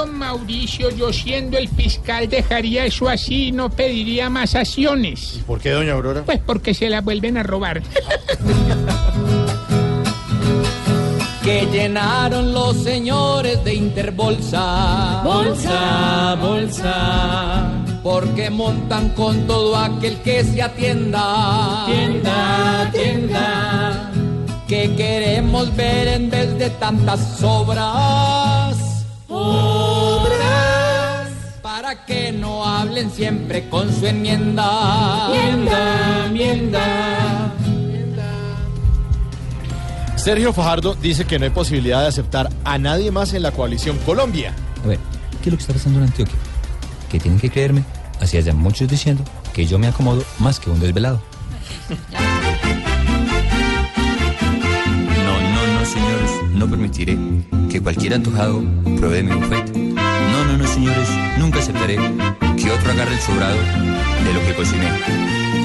Don Mauricio, yo siendo el fiscal dejaría eso así, no pediría más acciones. ¿Por qué, doña Aurora? Pues porque se la vuelven a robar. que llenaron los señores de Interbolsa. Bolsa, bolsa. Porque montan con todo aquel que se atienda. Tienda, tienda. Que queremos ver en vez de tantas obras. Obras. Que no hablen siempre con su enmienda. Enmienda, enmienda. Sergio Fajardo dice que no hay posibilidad de aceptar a nadie más en la coalición Colombia. A ver, ¿qué es lo que está pasando en Antioquia? Que tienen que creerme, así ya muchos diciendo que yo me acomodo más que un desvelado. No, no, no, señores, no permitiré que cualquier antojado pruebe mi bufete. Señores, nunca aceptaré que otro agarre el sobrado de lo que cociné.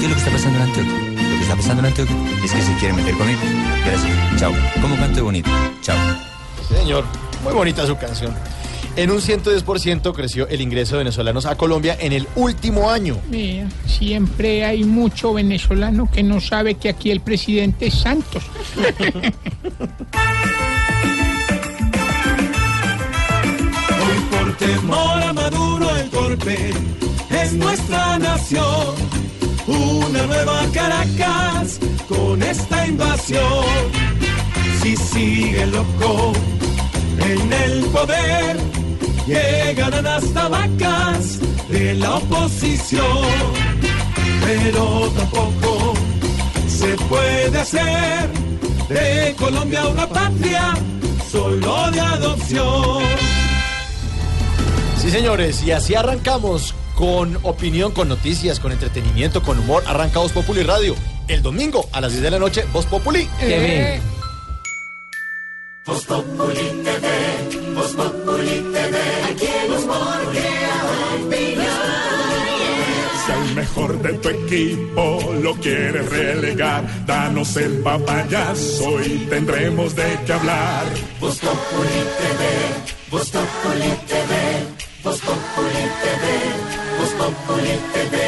¿Qué es lo que está pasando en Antioquia? Lo que está pasando en Antioquia es que se quieren meter conmigo. Gracias. Chao. ¿Cómo canto de bonito? Chao. Señor, muy bonita su canción. En un 110% creció el ingreso de venezolanos a Colombia en el último año. Mira, siempre hay mucho venezolano que no sabe que aquí el presidente es Santos. temor a Maduro el golpe es nuestra nación. Una nueva Caracas con esta invasión. Si sigue loco en el poder, llegarán hasta vacas de la oposición. Pero tampoco se puede hacer de Colombia una patria solo de adopción. Sí, señores, y así arrancamos con opinión, con noticias, con entretenimiento, con humor. Arranca Voz Populi Radio. El domingo a las 10 de la noche, Voz Populi. Eh, Si al mejor de tu equipo lo quieres relegar, danos el papayazo y tendremos de qué hablar. Vos Populi TV, Vos Populi TV, Vos